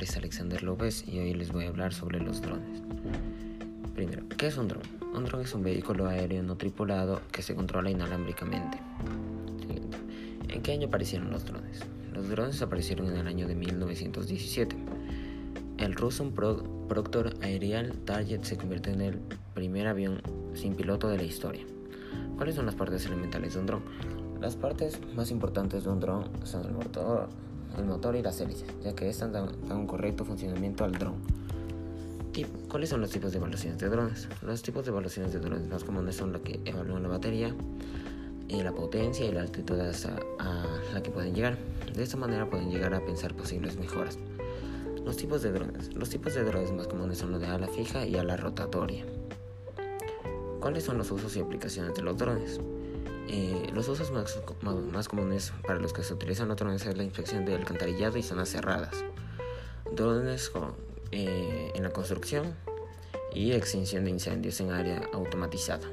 es Alexander López y hoy les voy a hablar sobre los drones. Primero, ¿qué es un dron? Un dron es un vehículo aéreo no tripulado que se controla inalámbricamente. Siguiente. ¿En qué año aparecieron los drones? Los drones aparecieron en el año de 1917. El Russo Proctor Aerial Target se convirtió en el primer avión sin piloto de la historia. ¿Cuáles son las partes elementales de un dron? Las partes más importantes de un dron son el motor, el motor y las hélices, ya que estas dan, un correcto funcionamiento al dron. ¿Cuáles son los tipos de evaluaciones de drones? Los tipos de evaluaciones de drones más comunes son los que evalúan la batería, y la potencia y la altitud a, la que pueden llegar. De esta manera pueden llegar a pensar posibles mejoras. Los tipos de drones. Los tipos de drones más comunes son los de ala fija y ala rotatoria. ¿Cuáles son los usos y aplicaciones de los drones? Eh, los usos más, más, comunes para los que se utilizan drones es la inspección de alcantarillado y zonas cerradas, drones eh, en la construcción y extinción de incendios en área automatizada.